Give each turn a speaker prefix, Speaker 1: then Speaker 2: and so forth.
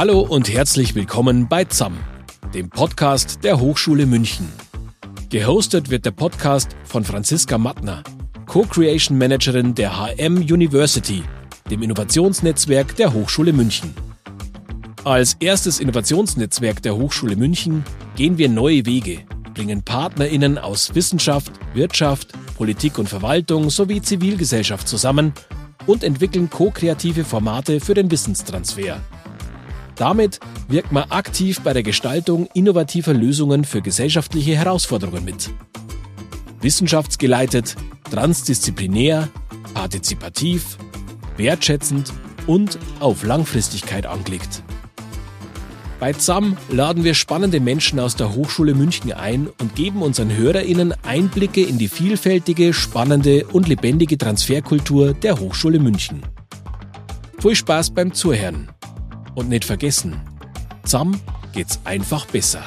Speaker 1: Hallo und herzlich willkommen bei ZAM, dem Podcast der Hochschule München. Gehostet wird der Podcast von Franziska Mattner, Co-Creation Managerin der HM University, dem Innovationsnetzwerk der Hochschule München. Als erstes Innovationsnetzwerk der Hochschule München gehen wir neue Wege, bringen PartnerInnen aus Wissenschaft, Wirtschaft, Politik und Verwaltung sowie Zivilgesellschaft zusammen und entwickeln ko-kreative Formate für den Wissenstransfer. Damit wirkt man aktiv bei der Gestaltung innovativer Lösungen für gesellschaftliche Herausforderungen mit. Wissenschaftsgeleitet, transdisziplinär, partizipativ, wertschätzend und auf Langfristigkeit angelegt. Bei ZAM laden wir spannende Menschen aus der Hochschule München ein und geben unseren HörerInnen Einblicke in die vielfältige, spannende und lebendige Transferkultur der Hochschule München. Viel Spaß beim Zuhören und nicht vergessen, ZAM geht's einfach besser.